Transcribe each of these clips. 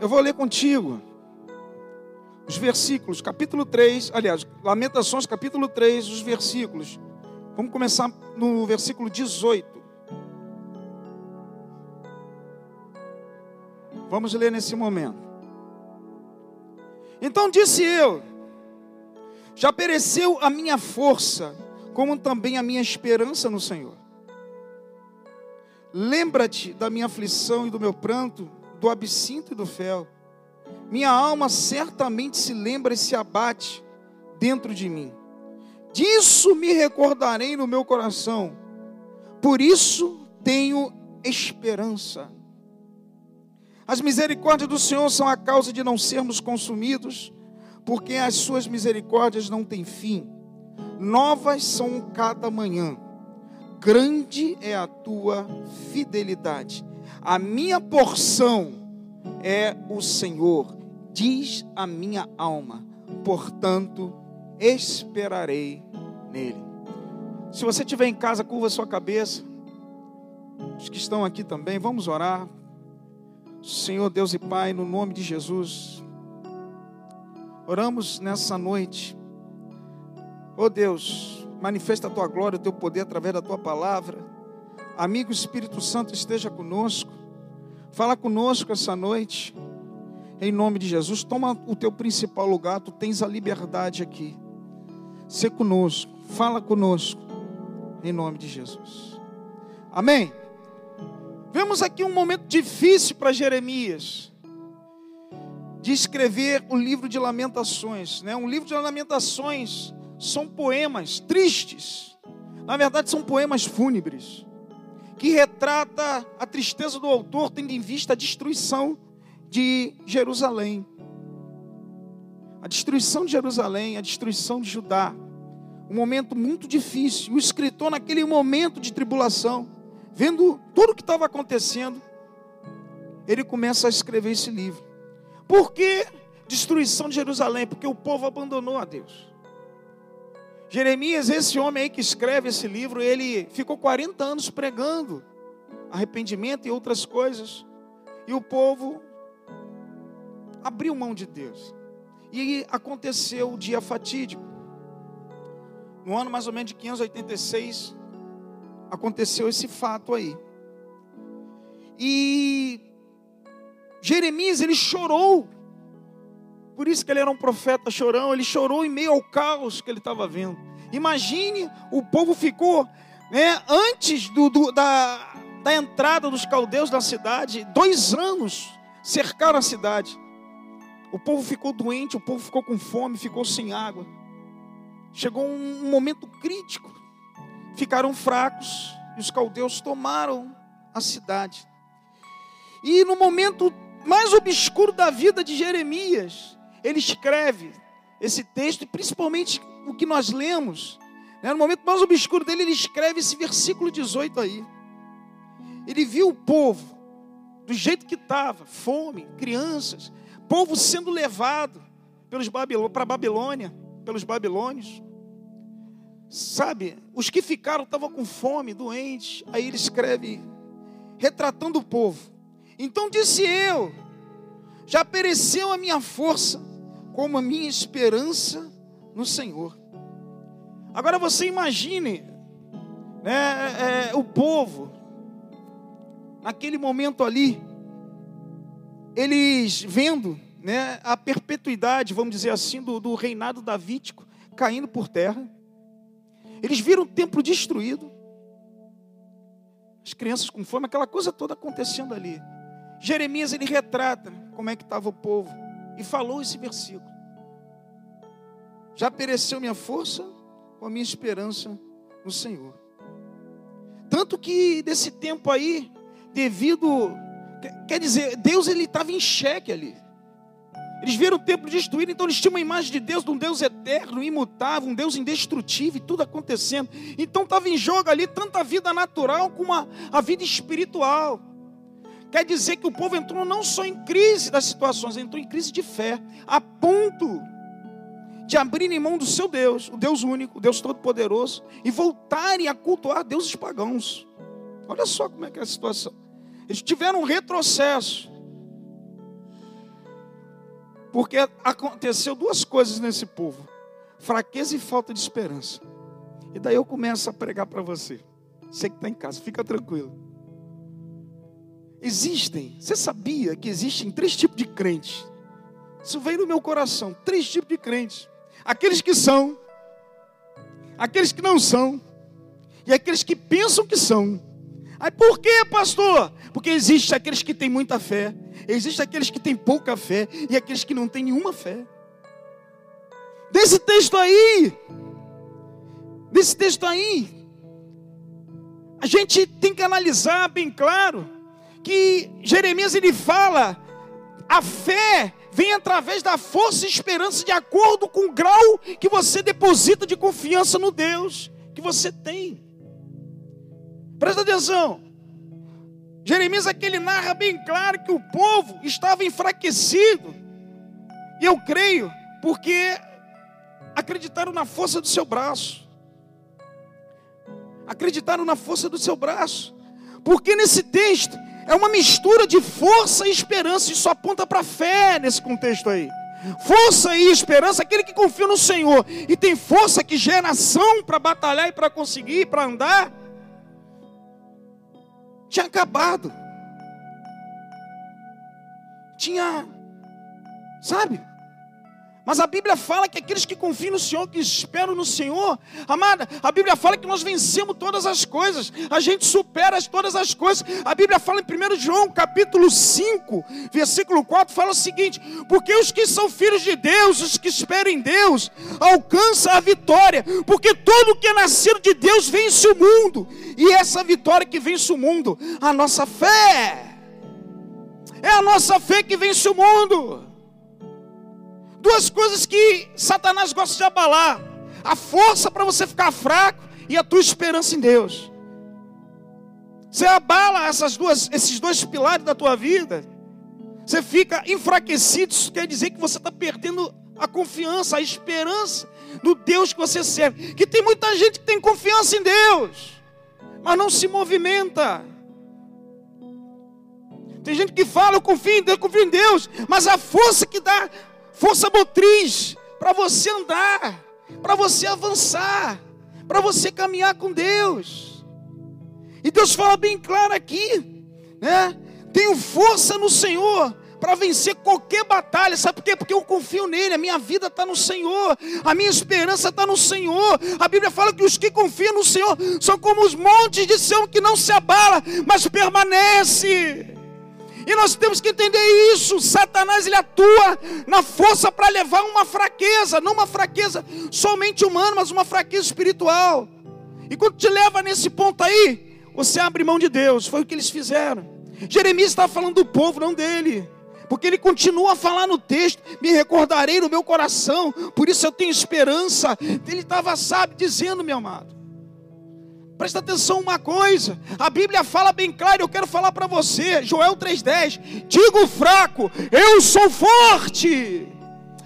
Eu vou ler contigo os versículos, capítulo 3, aliás, Lamentações, capítulo 3, os versículos. Vamos começar no versículo 18. Vamos ler nesse momento. Então disse eu: Já pereceu a minha força, como também a minha esperança no Senhor. Lembra-te da minha aflição e do meu pranto, do absinto e do fel minha alma certamente se lembra e se abate dentro de mim. Disso me recordarei no meu coração, por isso tenho esperança. As misericórdias do Senhor são a causa de não sermos consumidos, porque as suas misericórdias não têm fim. Novas são cada manhã. Grande é a tua fidelidade. A minha porção é o Senhor, diz a minha alma, portanto esperarei nele. Se você estiver em casa, curva sua cabeça. Os que estão aqui também, vamos orar. Senhor Deus e Pai, no nome de Jesus, oramos nessa noite. Oh Deus, manifesta a tua glória, o teu poder através da tua palavra. Amigo Espírito Santo, esteja conosco. Fala conosco essa noite. Em nome de Jesus, toma o teu principal lugar, tu tens a liberdade aqui. Se conosco, fala conosco. Em nome de Jesus. Amém. Vemos aqui um momento difícil para Jeremias de escrever o livro de Lamentações, né? Um livro de Lamentações são poemas tristes. Na verdade, são poemas fúnebres que retrata a tristeza do autor, tendo em vista a destruição de Jerusalém. A destruição de Jerusalém, a destruição de Judá. Um momento muito difícil. O escritor, naquele momento de tribulação, vendo tudo o que estava acontecendo, ele começa a escrever esse livro. Por que destruição de Jerusalém? Porque o povo abandonou a Deus. Jeremias, esse homem aí que escreve esse livro, ele ficou 40 anos pregando arrependimento e outras coisas. E o povo abriu mão de Deus. E aconteceu o dia fatídico. No ano mais ou menos de 586, aconteceu esse fato aí. E Jeremias, ele chorou por isso que ele era um profeta chorão, ele chorou em meio ao caos que ele estava vendo. Imagine, o povo ficou, né, antes do, do, da, da entrada dos caldeus na cidade, dois anos cercaram a cidade. O povo ficou doente, o povo ficou com fome, ficou sem água. Chegou um, momento crítico. Ficaram fracos e os caldeus tomaram a cidade. E no momento mais obscuro da vida de Jeremias, ele escreve esse texto, principalmente o que nós lemos, né, no momento mais obscuro dele, ele escreve esse versículo 18 aí. Ele viu o povo do jeito que estava, fome, crianças, povo sendo levado pelos para a Babilônia, pelos babilônios. Sabe, os que ficaram estavam com fome, doentes. Aí ele escreve, retratando o povo. Então disse eu: já pereceu a minha força, como a minha esperança no Senhor. Agora você imagine né, é, é, o povo, naquele momento ali, eles vendo né, a perpetuidade, vamos dizer assim, do, do reinado davídico caindo por terra. Eles viram o templo destruído, as crianças com fome, aquela coisa toda acontecendo ali. Jeremias ele retrata como é que estava o povo e falou esse versículo. Já pereceu minha força com a minha esperança no Senhor. Tanto que desse tempo aí, devido, quer dizer, Deus ele estava em xeque ali. Eles viram o templo destruído, então eles tinham uma imagem de Deus, de um Deus eterno, imutável, um Deus indestrutível, e tudo acontecendo. Então estava em jogo ali tanto a vida natural como a, a vida espiritual. Quer dizer que o povo entrou não só em crise das situações, entrou em crise de fé, a ponto de abrirem mão do seu Deus, o Deus único, o Deus Todo-Poderoso, e voltarem a cultuar deuses pagãos. Olha só como é que é a situação. Eles tiveram um retrocesso. Porque aconteceu duas coisas nesse povo: fraqueza e falta de esperança. E daí eu começo a pregar para você. Você que está em casa, fica tranquilo. Existem, você sabia que existem três tipos de crentes? Isso veio no meu coração: três tipos de crentes. Aqueles que são, aqueles que não são, e aqueles que pensam que são. Aí por quê, pastor? Porque existe aqueles que têm muita fé, existe aqueles que têm pouca fé e aqueles que não têm nenhuma fé. Desse texto aí, desse texto aí, a gente tem que analisar bem claro que Jeremias ele fala a fé vem através da força e esperança de acordo com o grau que você deposita de confiança no Deus que você tem. Presta atenção. Jeremias aqui ele narra bem claro que o povo estava enfraquecido. E eu creio porque acreditaram na força do seu braço. Acreditaram na força do seu braço. Porque nesse texto é uma mistura de força e esperança. Isso aponta para fé nesse contexto aí. Força e esperança, aquele que confia no Senhor e tem força que gera ação para batalhar e para conseguir, para andar, tinha acabado. Tinha, sabe? Mas a Bíblia fala que aqueles que confiam no Senhor, que esperam no Senhor, amada, a Bíblia fala que nós vencemos todas as coisas, a gente supera todas as coisas. A Bíblia fala em 1 João, capítulo 5, versículo 4, fala o seguinte: porque os que são filhos de Deus, os que esperam em Deus, alcançam a vitória, porque todo que é nascido de Deus vence o mundo, e essa vitória que vence o mundo, a nossa fé, é a nossa fé que vence o mundo. Duas coisas que Satanás gosta de abalar: a força para você ficar fraco e a tua esperança em Deus. Você abala essas duas, esses dois pilares da tua vida, você fica enfraquecido. Isso quer dizer que você está perdendo a confiança, a esperança no Deus que você serve. Que tem muita gente que tem confiança em Deus, mas não se movimenta. Tem gente que fala, eu confio em Deus, eu confio em Deus, mas a força que dá força motriz para você andar, para você avançar, para você caminhar com Deus. E Deus fala bem claro aqui, né? Tenho força no Senhor para vencer qualquer batalha, sabe por quê? Porque eu confio nele, a minha vida está no Senhor, a minha esperança está no Senhor. A Bíblia fala que os que confiam no Senhor são como os montes de Sião que não se abala, mas permanece. E nós temos que entender isso. Satanás ele atua na força para levar uma fraqueza, não uma fraqueza somente humana, mas uma fraqueza espiritual. E quando te leva nesse ponto aí, você abre mão de Deus. Foi o que eles fizeram. Jeremias está falando do povo, não dele. Porque ele continua a falar no texto, me recordarei no meu coração, por isso eu tenho esperança. Ele estava, sabe, dizendo, meu amado, Presta atenção uma coisa. A Bíblia fala bem claro, eu quero falar para você, Joel 3:10. Digo fraco, eu sou forte.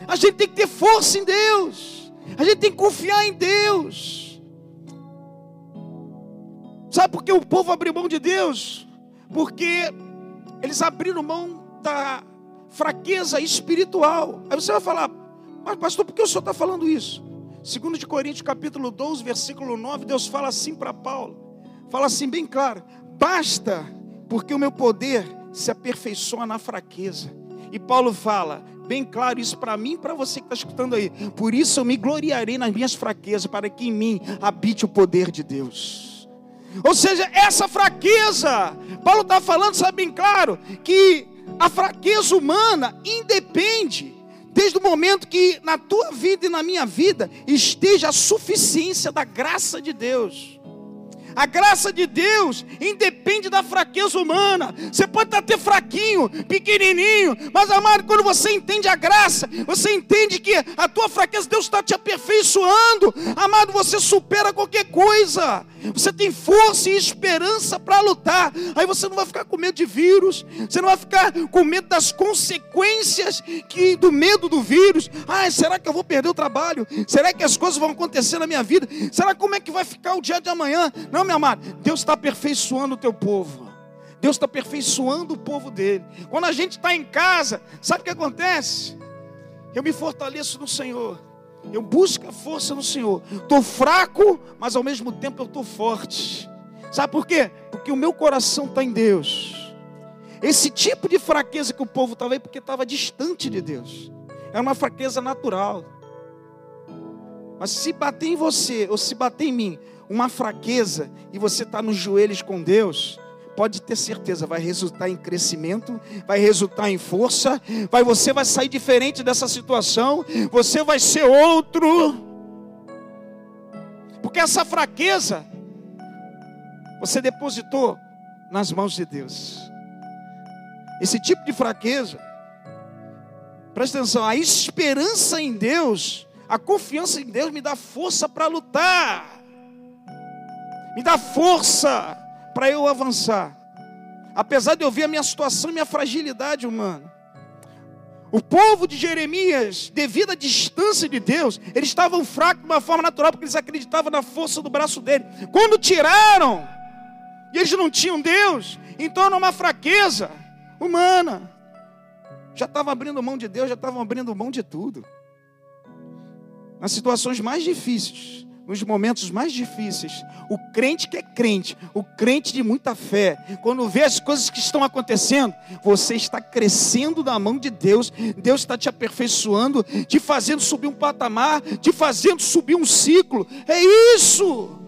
A gente tem que ter força em Deus. A gente tem que confiar em Deus. Sabe por que o povo abriu mão de Deus? Porque eles abriram mão da fraqueza espiritual. Aí você vai falar, mas pastor, por que o senhor está falando isso? Segundo de Coríntios capítulo 12, versículo 9, Deus fala assim para Paulo. Fala assim bem claro: "Basta, porque o meu poder se aperfeiçoa na fraqueza". E Paulo fala, bem claro isso para mim e para você que está escutando aí. Por isso eu me gloriarei nas minhas fraquezas, para que em mim habite o poder de Deus. Ou seja, essa fraqueza, Paulo está falando, sabe bem claro, que a fraqueza humana independe desde o momento que na tua vida e na minha vida esteja a suficiência da graça de Deus. A graça de Deus independe da fraqueza humana. Você pode estar até fraquinho, pequenininho, mas amado, quando você entende a graça, você entende que a tua fraqueza Deus está te aperfeiçoando. Amado, você supera qualquer coisa. Você tem força e esperança para lutar. Aí você não vai ficar com medo de vírus. Você não vai ficar com medo das consequências que do medo do vírus. Ah, será que eu vou perder o trabalho? Será que as coisas vão acontecer na minha vida? Será como é que vai ficar o dia de amanhã? Não, meu amado. Deus está aperfeiçoando o teu povo. Deus está aperfeiçoando o povo dele. Quando a gente está em casa, sabe o que acontece? Eu me fortaleço no Senhor. Eu busco a força no Senhor. Estou fraco, mas ao mesmo tempo eu estou forte. Sabe por quê? Porque o meu coração está em Deus. Esse tipo de fraqueza que o povo estava aí, porque estava distante de Deus. É uma fraqueza natural. Mas se bater em você, ou se bater em mim, uma fraqueza, e você está nos joelhos com Deus, pode ter certeza, vai resultar em crescimento, vai resultar em força, vai você vai sair diferente dessa situação, você vai ser outro. Porque essa fraqueza você depositou nas mãos de Deus. Esse tipo de fraqueza, presta atenção, a esperança em Deus, a confiança em Deus me dá força para lutar, me dá força para eu avançar. Apesar de eu ver a minha situação e minha fragilidade humana. O povo de Jeremias, devido à distância de Deus, eles estavam fracos de uma forma natural, porque eles acreditavam na força do braço dele. Quando tiraram, e eles não tinham Deus, então era uma fraqueza humana. Já estavam abrindo mão de Deus, já estavam abrindo mão de tudo. Nas situações mais difíceis, nos momentos mais difíceis, o crente que é crente, o crente de muita fé, quando vê as coisas que estão acontecendo, você está crescendo na mão de Deus, Deus está te aperfeiçoando, te fazendo subir um patamar, te fazendo subir um ciclo. É isso.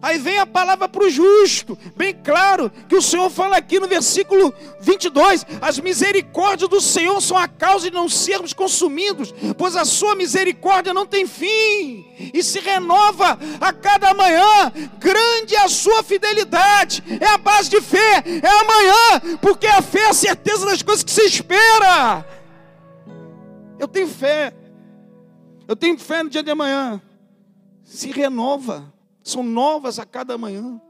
Aí vem a palavra para o justo, bem claro, que o Senhor fala aqui no versículo 22: as misericórdias do Senhor são a causa de não sermos consumidos, pois a sua misericórdia não tem fim e se renova a cada manhã. Grande é a sua fidelidade, é a base de fé, é amanhã, porque a fé é a certeza das coisas que se espera. Eu tenho fé, eu tenho fé no dia de amanhã, se renova são novas a cada manhã.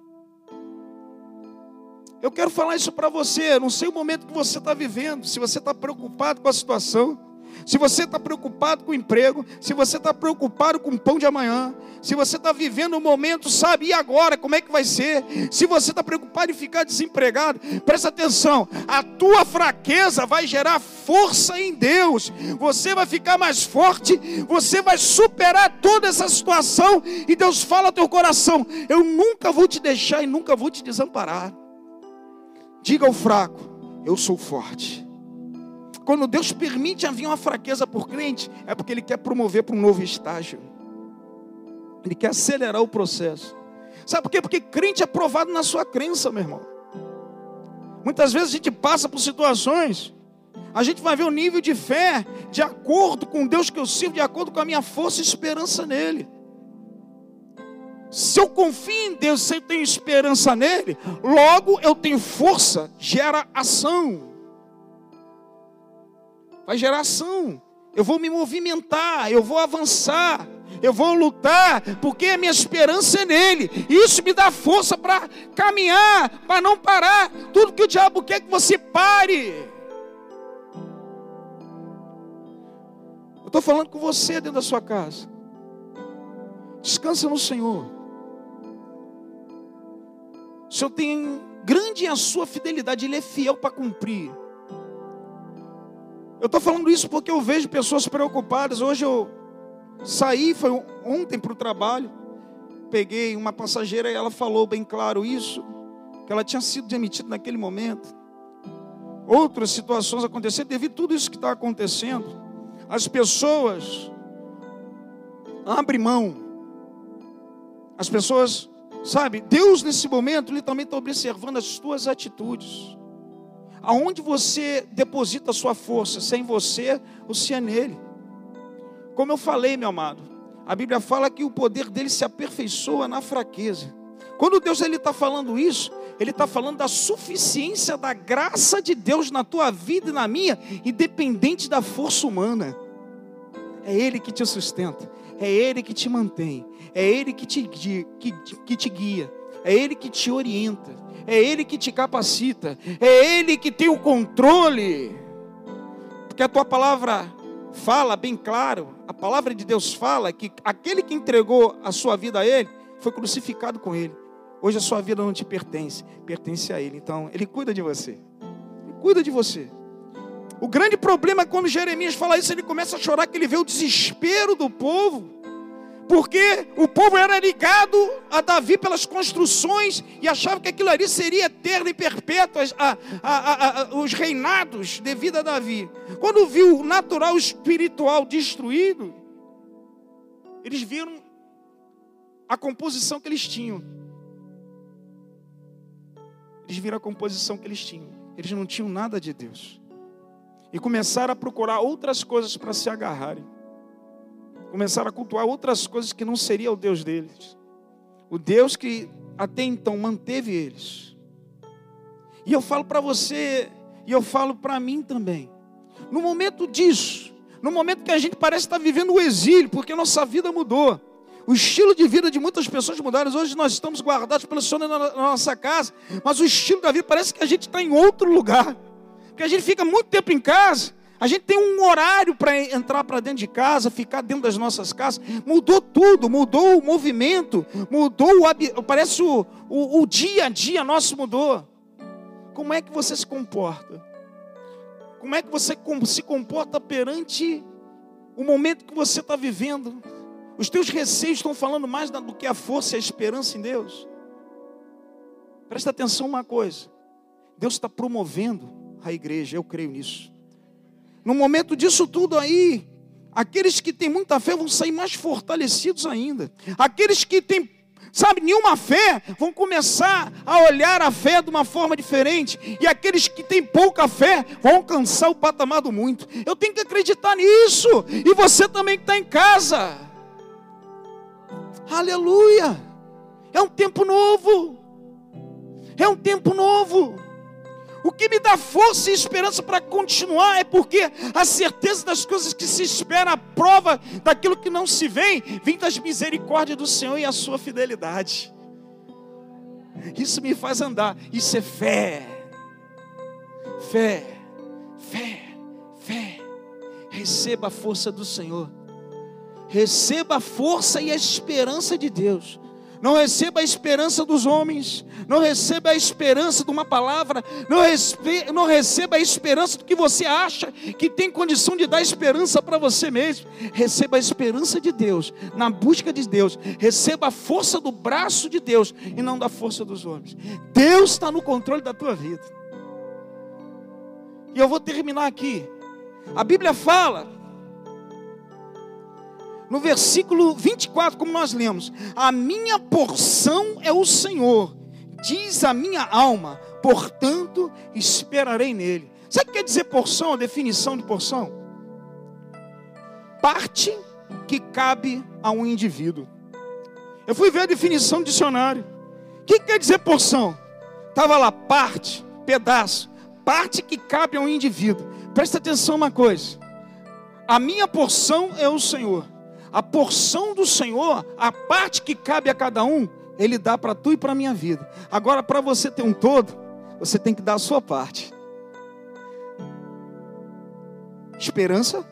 Eu quero falar isso para você. Não sei o momento que você está vivendo, se você está preocupado com a situação se você está preocupado com o emprego, se você está preocupado com o pão de amanhã, se você está vivendo um momento, sabe, e agora, como é que vai ser? Se você está preocupado em ficar desempregado, presta atenção, a tua fraqueza vai gerar força em Deus, você vai ficar mais forte, você vai superar toda essa situação, e Deus fala ao teu coração: Eu nunca vou te deixar e nunca vou te desamparar. Diga ao fraco: Eu sou forte. Quando Deus permite haver uma fraqueza por crente, é porque Ele quer promover para um novo estágio. Ele quer acelerar o processo. Sabe por quê? Porque crente é provado na sua crença, meu irmão. Muitas vezes a gente passa por situações, a gente vai ver o nível de fé de acordo com Deus que eu sirvo, de acordo com a minha força e esperança nele. Se eu confio em Deus, se eu tenho esperança nele, logo eu tenho força, gera ação vai gerar ação. Eu vou me movimentar, eu vou avançar, eu vou lutar, porque a minha esperança é nele. Isso me dá força para caminhar, para não parar. Tudo que o diabo quer que você pare. Eu estou falando com você dentro da sua casa. Descansa no Senhor. O Senhor tem grande a sua fidelidade, Ele é fiel para cumprir. Eu estou falando isso porque eu vejo pessoas preocupadas. Hoje eu saí, foi ontem para o trabalho, peguei uma passageira e ela falou bem claro isso, que ela tinha sido demitida naquele momento. Outras situações aconteceram devido a tudo isso que está acontecendo. As pessoas abrem mão. As pessoas, sabe, Deus nesse momento, Ele também está observando as tuas atitudes. Aonde você deposita a sua força, se é em você ou se é nele. Como eu falei, meu amado, a Bíblia fala que o poder dele se aperfeiçoa na fraqueza. Quando Deus está falando isso, ele está falando da suficiência da graça de Deus na tua vida e na minha, independente da força humana. É Ele que te sustenta, é Ele que te mantém, é Ele que te, que, que te guia, é Ele que te orienta é Ele que te capacita, é Ele que tem o controle. Porque a tua palavra fala bem claro, a palavra de Deus fala que aquele que entregou a sua vida a Ele foi crucificado com Ele. Hoje a sua vida não te pertence, pertence a Ele. Então, Ele cuida de você. Ele cuida de você. O grande problema é quando Jeremias fala isso, ele começa a chorar, que ele vê o desespero do povo. Porque o povo era ligado a Davi pelas construções e achava que aquilo ali seria eterno e perpétuo, a, a, a, os reinados devido a Davi. Quando viu o natural espiritual destruído, eles viram a composição que eles tinham. Eles viram a composição que eles tinham. Eles não tinham nada de Deus e começaram a procurar outras coisas para se agarrarem. Começaram a cultuar outras coisas que não seria o Deus deles. O Deus que até então manteve eles. E eu falo para você, e eu falo para mim também. No momento disso, no momento que a gente parece estar vivendo o exílio, porque nossa vida mudou. O estilo de vida de muitas pessoas mudaram. Hoje nós estamos guardados pelo Senhor na nossa casa, mas o estilo da vida parece que a gente está em outro lugar. Porque a gente fica muito tempo em casa, a gente tem um horário para entrar para dentro de casa, ficar dentro das nossas casas. Mudou tudo, mudou o movimento, mudou o parece o, o, o dia a dia nosso mudou. Como é que você se comporta? Como é que você se comporta perante o momento que você está vivendo? Os teus receios estão falando mais do que a força e a esperança em Deus. Presta atenção uma coisa: Deus está promovendo a igreja, eu creio nisso. No momento disso tudo aí, aqueles que têm muita fé vão sair mais fortalecidos ainda. Aqueles que têm, sabe, nenhuma fé, vão começar a olhar a fé de uma forma diferente. E aqueles que têm pouca fé vão alcançar o patamar do muito. Eu tenho que acreditar nisso. E você também que está em casa. Aleluia! É um tempo novo. É um tempo novo. O que me dá força e esperança para continuar é porque a certeza das coisas que se espera, a prova daquilo que não se vê, vem das misericórdias do Senhor e a sua fidelidade. Isso me faz andar. Isso é fé. Fé, fé, fé. Receba a força do Senhor. Receba a força e a esperança de Deus. Não receba a esperança dos homens, não receba a esperança de uma palavra, não, respe, não receba a esperança do que você acha que tem condição de dar esperança para você mesmo. Receba a esperança de Deus, na busca de Deus. Receba a força do braço de Deus e não da força dos homens. Deus está no controle da tua vida. E eu vou terminar aqui. A Bíblia fala no versículo 24, como nós lemos: A minha porção é o Senhor, diz a minha alma, portanto esperarei nele. Sabe o que quer dizer porção, a definição de porção? Parte que cabe a um indivíduo. Eu fui ver a definição do dicionário. O que quer dizer porção? Estava lá, parte, pedaço, parte que cabe a um indivíduo. Presta atenção uma coisa. A minha porção é o Senhor a porção do Senhor, a parte que cabe a cada um, Ele dá para tu e para a minha vida. Agora, para você ter um todo, você tem que dar a sua parte. Esperança,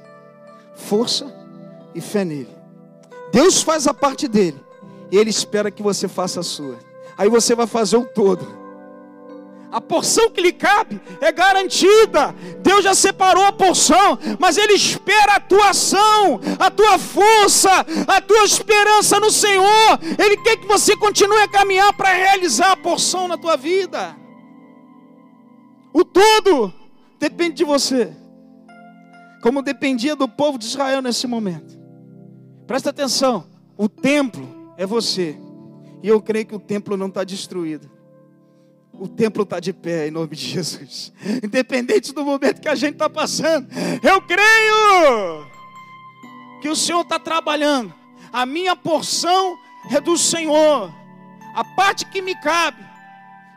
força e fé nele. Deus faz a parte dele, e Ele espera que você faça a sua. Aí você vai fazer o todo a porção que lhe cabe é garantida. Deus já separou a porção, mas Ele espera a tua ação, a tua força, a tua esperança no Senhor. Ele quer que você continue a caminhar para realizar a porção na tua vida. O todo depende de você, como dependia do povo de Israel nesse momento. Presta atenção: o templo é você, e eu creio que o templo não está destruído. O templo está de pé em nome de Jesus. Independente do momento que a gente está passando, eu creio que o Senhor está trabalhando. A minha porção é do Senhor. A parte que me cabe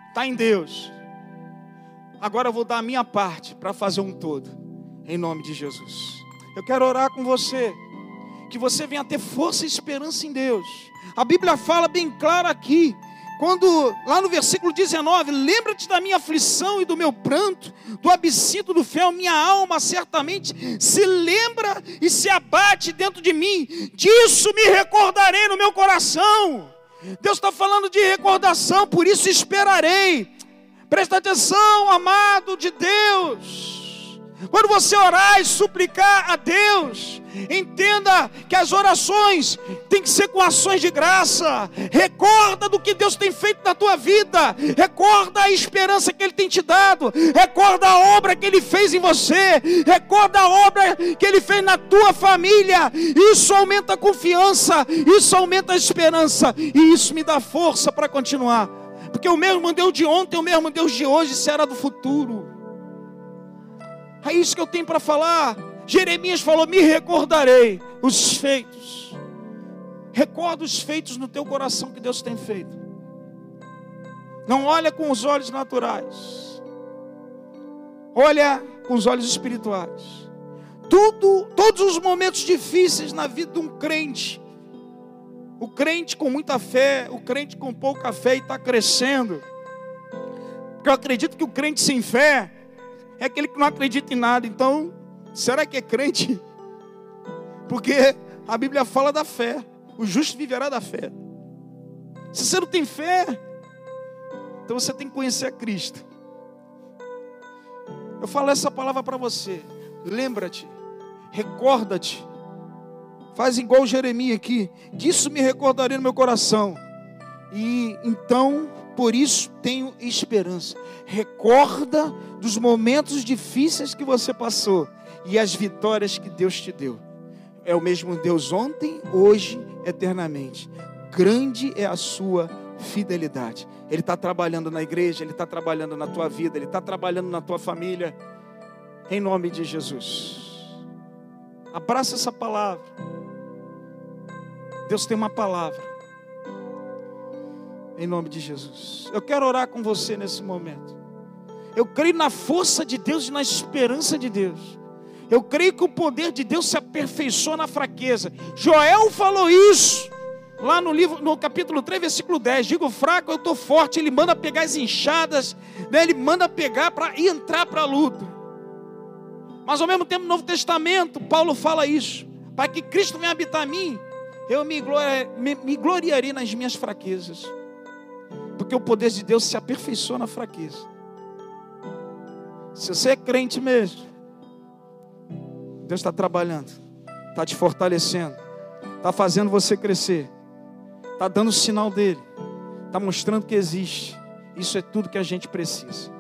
está em Deus. Agora eu vou dar a minha parte para fazer um todo, em nome de Jesus. Eu quero orar com você, que você venha ter força e esperança em Deus. A Bíblia fala bem claro aqui quando, lá no versículo 19, lembra-te da minha aflição e do meu pranto, do absinto do fel, minha alma certamente se lembra e se abate dentro de mim, disso me recordarei no meu coração. Deus está falando de recordação, por isso esperarei. Presta atenção, amado de Deus. Quando você orar e suplicar a Deus, entenda que as orações têm que ser com ações de graça. Recorda do que Deus tem feito na tua vida. Recorda a esperança que Ele tem te dado. Recorda a obra que Ele fez em você. Recorda a obra que Ele fez na tua família. Isso aumenta a confiança. Isso aumenta a esperança. E isso me dá força para continuar. Porque o mesmo Deus de ontem, o mesmo Deus de hoje será do futuro. É isso que eu tenho para falar. Jeremias falou: Me recordarei os feitos. Recorda os feitos no teu coração que Deus tem feito. Não olha com os olhos naturais. Olha com os olhos espirituais. Tudo, todos os momentos difíceis na vida de um crente. O crente com muita fé, o crente com pouca fé e está crescendo. Porque eu acredito que o crente sem fé é aquele que não acredita em nada. Então, será que é crente? Porque a Bíblia fala da fé. O justo viverá da fé. Se você não tem fé, então você tem que conhecer a Cristo. Eu falo essa palavra para você. Lembra-te, recorda-te. Faz igual Jeremias aqui. Disso me recordarei no meu coração. E então por isso tenho esperança. Recorda dos momentos difíceis que você passou e as vitórias que Deus te deu. É o mesmo Deus ontem, hoje, eternamente. Grande é a sua fidelidade. Ele está trabalhando na igreja, Ele está trabalhando na tua vida, Ele está trabalhando na tua família. Em nome de Jesus. Abraça essa palavra. Deus tem uma palavra em nome de Jesus. Eu quero orar com você nesse momento. Eu creio na força de Deus e na esperança de Deus. Eu creio que o poder de Deus se aperfeiçoa na fraqueza. Joel falou isso lá no livro, no capítulo 3, versículo 10. Digo fraco, eu estou forte. Ele manda pegar as enxadas, né? ele manda pegar para entrar para a luta. Mas ao mesmo tempo, no Novo Testamento, Paulo fala isso. Para que Cristo venha habitar em mim, eu me, me, me gloriarei nas minhas fraquezas. Porque o poder de Deus se aperfeiçoa na fraqueza. Se você é crente mesmo, Deus está trabalhando, está te fortalecendo, está fazendo você crescer, está dando o sinal dele, está mostrando que existe. Isso é tudo que a gente precisa.